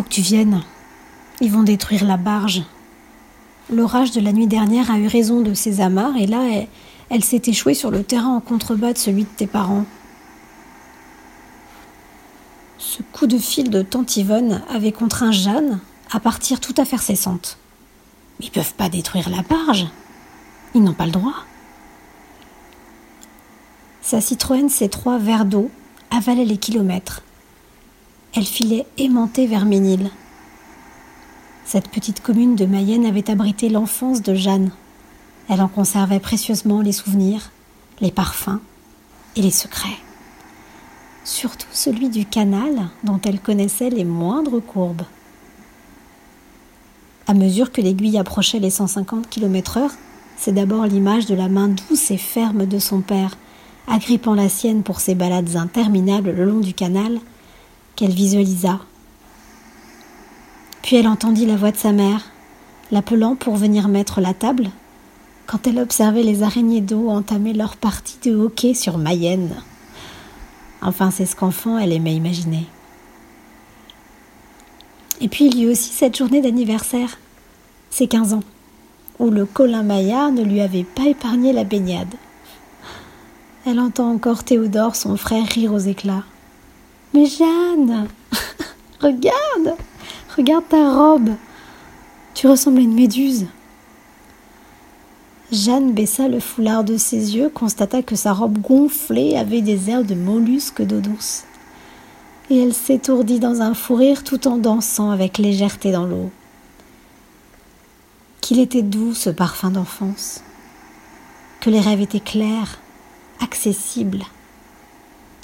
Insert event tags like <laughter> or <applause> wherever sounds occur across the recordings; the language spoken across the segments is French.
faut que tu viennes. Ils vont détruire la barge. L'orage de la nuit dernière a eu raison de ses amarres et là, elle, s'est échouée sur le terrain en contrebas de celui de tes parents. Ce coup de fil de tante Yvonne avait contraint Jeanne à partir tout à faire cessante. Ils peuvent pas détruire la barge. Ils n'ont pas le droit. Sa Citroën C3 vert d'eau avalait les kilomètres. Elle filait aimantée vers Ménil. Cette petite commune de Mayenne avait abrité l'enfance de Jeanne. Elle en conservait précieusement les souvenirs, les parfums et les secrets. Surtout celui du canal dont elle connaissait les moindres courbes. À mesure que l'aiguille approchait les 150 km/h, c'est d'abord l'image de la main douce et ferme de son père, agrippant la sienne pour ses balades interminables le long du canal, qu'elle visualisa. Puis elle entendit la voix de sa mère, l'appelant pour venir mettre la table, quand elle observait les araignées d'eau entamer leur partie de hockey sur Mayenne. Enfin, c'est ce qu'enfant elle aimait imaginer. Et puis il y eut aussi cette journée d'anniversaire, ses 15 ans, où le Colin Maillard ne lui avait pas épargné la baignade. Elle entend encore Théodore, son frère, rire aux éclats. Mais Jeanne, <laughs> regarde, regarde ta robe. Tu ressembles à une méduse. Jeanne baissa le foulard de ses yeux, constata que sa robe gonflée avait des airs de mollusque d'eau douce et elle s'étourdit dans un fou rire tout en dansant avec légèreté dans l'eau. Qu'il était doux ce parfum d'enfance, que les rêves étaient clairs, accessibles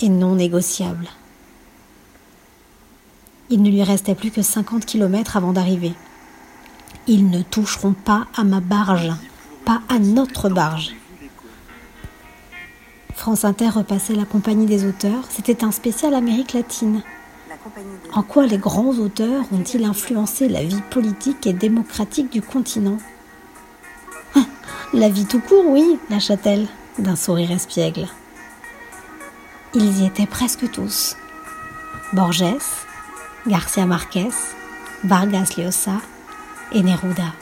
et non négociables. Il ne lui restait plus que cinquante kilomètres avant d'arriver. Ils ne toucheront pas à ma barge, pas à notre barge. France Inter repassait la compagnie des auteurs. C'était un spécial Amérique latine. En quoi les grands auteurs ont-ils influencé la vie politique et démocratique du continent? Hein, La vie tout court, oui, lâcha-t-elle, d'un sourire espiègle. Ils y étaient presque tous. Borges, Garcia Marquez, Vargas Llosa et Neruda.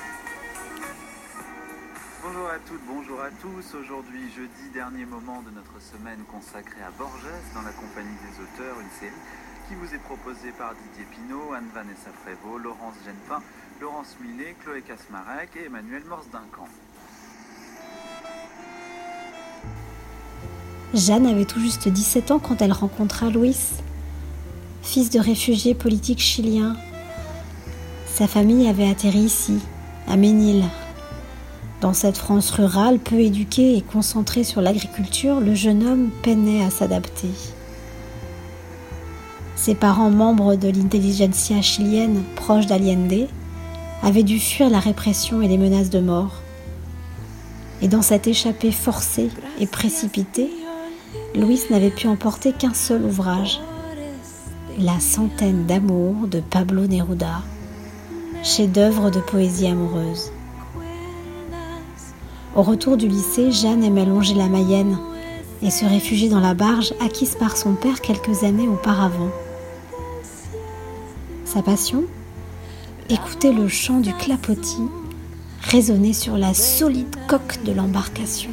tous, aujourd'hui jeudi, dernier moment de notre semaine consacrée à Borges dans la compagnie des auteurs, une série qui vous est proposée par Didier Pinault, Anne-Vanessa Prévost, Laurence Genepin, Laurence Millet, Chloé Casmarec et Emmanuel Morse Duncan. Jeanne avait tout juste 17 ans quand elle rencontra Louis, fils de réfugiés politiques chiliens. Sa famille avait atterri ici, à Ménil, dans cette France rurale, peu éduquée et concentrée sur l'agriculture, le jeune homme peinait à s'adapter. Ses parents, membres de l'intelligentsia chilienne proche d'Allende, avaient dû fuir la répression et les menaces de mort. Et dans cette échappée forcée et précipitée, Louis n'avait pu emporter qu'un seul ouvrage, La centaine d'amour de Pablo Neruda, chef-d'œuvre de poésie amoureuse. Au retour du lycée, Jeanne aimait longer la Mayenne et se réfugier dans la barge acquise par son père quelques années auparavant. Sa passion? Écouter le chant du clapotis résonner sur la solide coque de l'embarcation.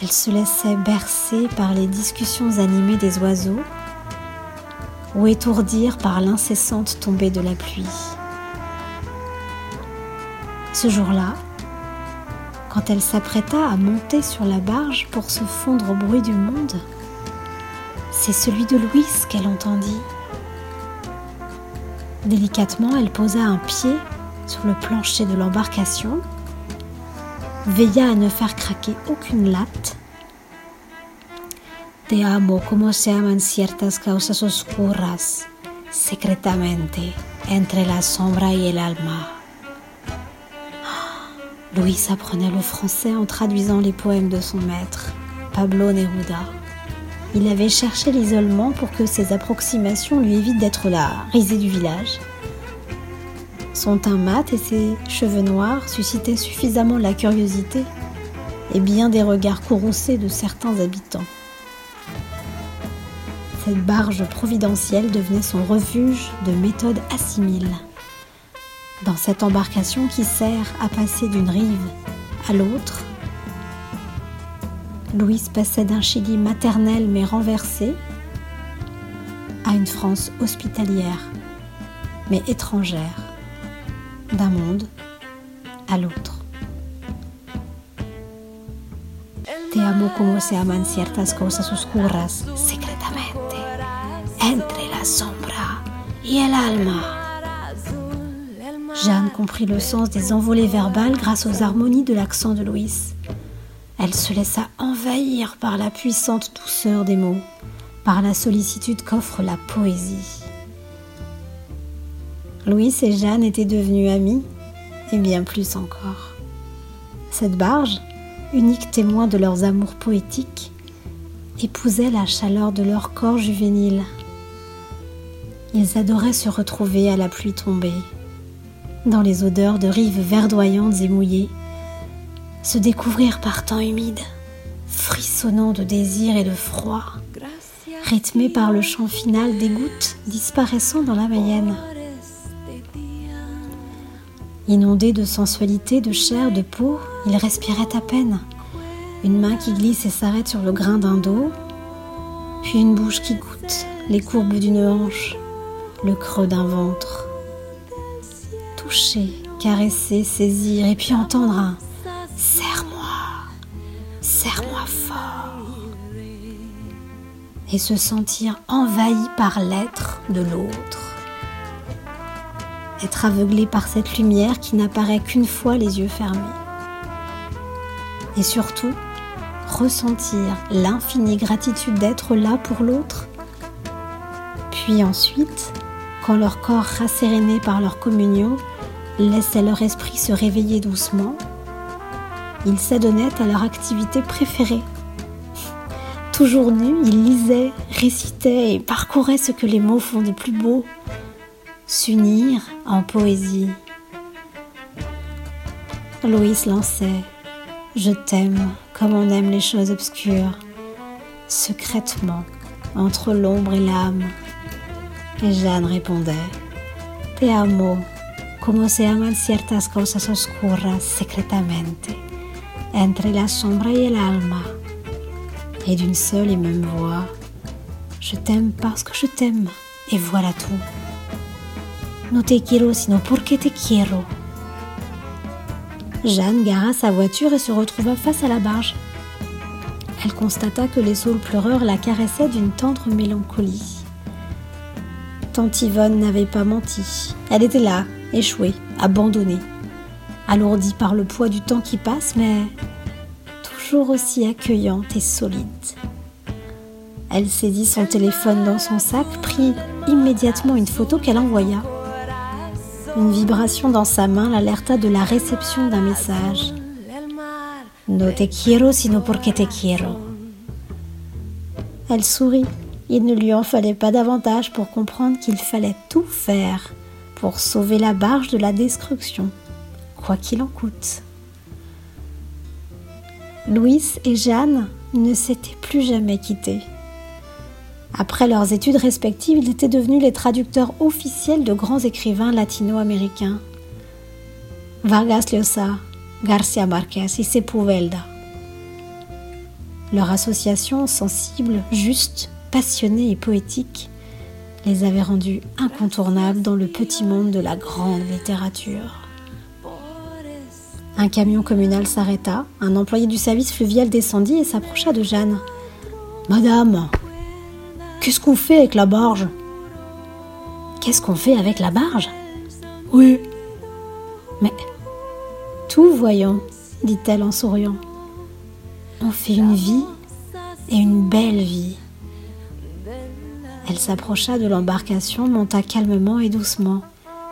Elle se laissait bercer par les discussions animées des oiseaux ou étourdir par l'incessante tombée de la pluie. Ce jour-là, quand elle s'apprêta à monter sur la barge pour se fondre au bruit du monde, c'est celui de Louise qu'elle entendit. Délicatement, elle posa un pied sur le plancher de l'embarcation, veilla à ne faire craquer aucune latte. Te amo como se aman ciertas causas oscuras, secretamente, entre la sombra y el alma. Louis apprenait le français en traduisant les poèmes de son maître, Pablo Neruda. Il avait cherché l'isolement pour que ses approximations lui évitent d'être la risée du village. Son teint mat et ses cheveux noirs suscitaient suffisamment la curiosité et bien des regards courroucés de certains habitants. Cette barge providentielle devenait son refuge de méthode assimile. Dans cette embarcation qui sert à passer d'une rive à l'autre, Louise passait d'un Chili maternel mais renversé à une France hospitalière mais étrangère, d'un monde à l'autre. Te amo como se aman ciertas cosas oscuras Jeanne comprit le sens des envolées verbales grâce aux harmonies de l'accent de Louis. Elle se laissa envahir par la puissante douceur des mots, par la sollicitude qu'offre la poésie. Louis et Jeanne étaient devenus amis, et bien plus encore. Cette barge, unique témoin de leurs amours poétiques, épousait la chaleur de leur corps juvénile. Ils adoraient se retrouver à la pluie tombée, dans les odeurs de rives verdoyantes et mouillées, se découvrir par temps humide, frissonnant de désir et de froid, rythmé par le chant final des gouttes disparaissant dans la Mayenne. Inondé de sensualité, de chair, de peau, il respirait à peine. Une main qui glisse et s'arrête sur le grain d'un dos, puis une bouche qui goûte les courbes d'une hanche, le creux d'un ventre. Toucher, caresser, saisir, et puis entendre un Serre-moi, serre-moi fort. Et se sentir envahi par l'être de l'autre être aveuglé par cette lumière qui n'apparaît qu'une fois les yeux fermés. Et surtout, ressentir l'infinie gratitude d'être là pour l'autre. Puis ensuite, quand leur corps rasséréné par leur communion laissait leur esprit se réveiller doucement, ils s'adonnaient à leur activité préférée. Toujours nus, ils lisaient, récitaient et parcouraient ce que les mots font de plus beau, s'unir en poésie. Louise lançait Je t'aime comme on aime les choses obscures, secrètement, entre l'ombre et l'âme. Et Jeanne répondait Te amo como se aman ciertas cosas oscuras secretamente, entre la sombra y el. Et d'une seule et même voix Je t'aime parce que je t'aime, et voilà tout. No te quiero sino porque te quiero. Jeanne gara sa voiture et se retrouva face à la barge. Elle constata que les saules pleureurs la caressaient d'une tendre mélancolie. Tante Yvonne n'avait pas menti. Elle était là, échouée, abandonnée, alourdie par le poids du temps qui passe, mais toujours aussi accueillante et solide. Elle saisit son téléphone dans son sac, prit immédiatement une photo qu'elle envoya. Une vibration dans sa main l'alerta de la réception d'un message. Elle sourit. Il ne lui en fallait pas davantage pour comprendre qu'il fallait tout faire pour sauver la barge de la destruction, quoi qu'il en coûte. Louis et Jeanne ne s'étaient plus jamais quittés. Après leurs études respectives, ils étaient devenus les traducteurs officiels de grands écrivains latino-américains. Vargas Llosa, Garcia Marquez et Sepúlveda. Leur association sensible, juste, passionnée et poétique les avait rendus incontournables dans le petit monde de la grande littérature. Un camion communal s'arrêta, un employé du service fluvial descendit et s'approcha de Jeanne. Madame, Qu'est-ce qu'on fait avec la barge? Qu'est-ce qu'on fait avec la barge? Oui. Mais tout voyons, dit-elle en souriant. On fait une vie et une belle vie. Elle s'approcha de l'embarcation, monta calmement et doucement,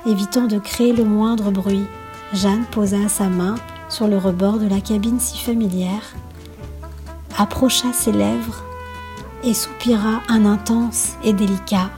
évitant de créer le moindre bruit. Jeanne posa sa main sur le rebord de la cabine si familière, approcha ses lèvres et soupira un intense et délicat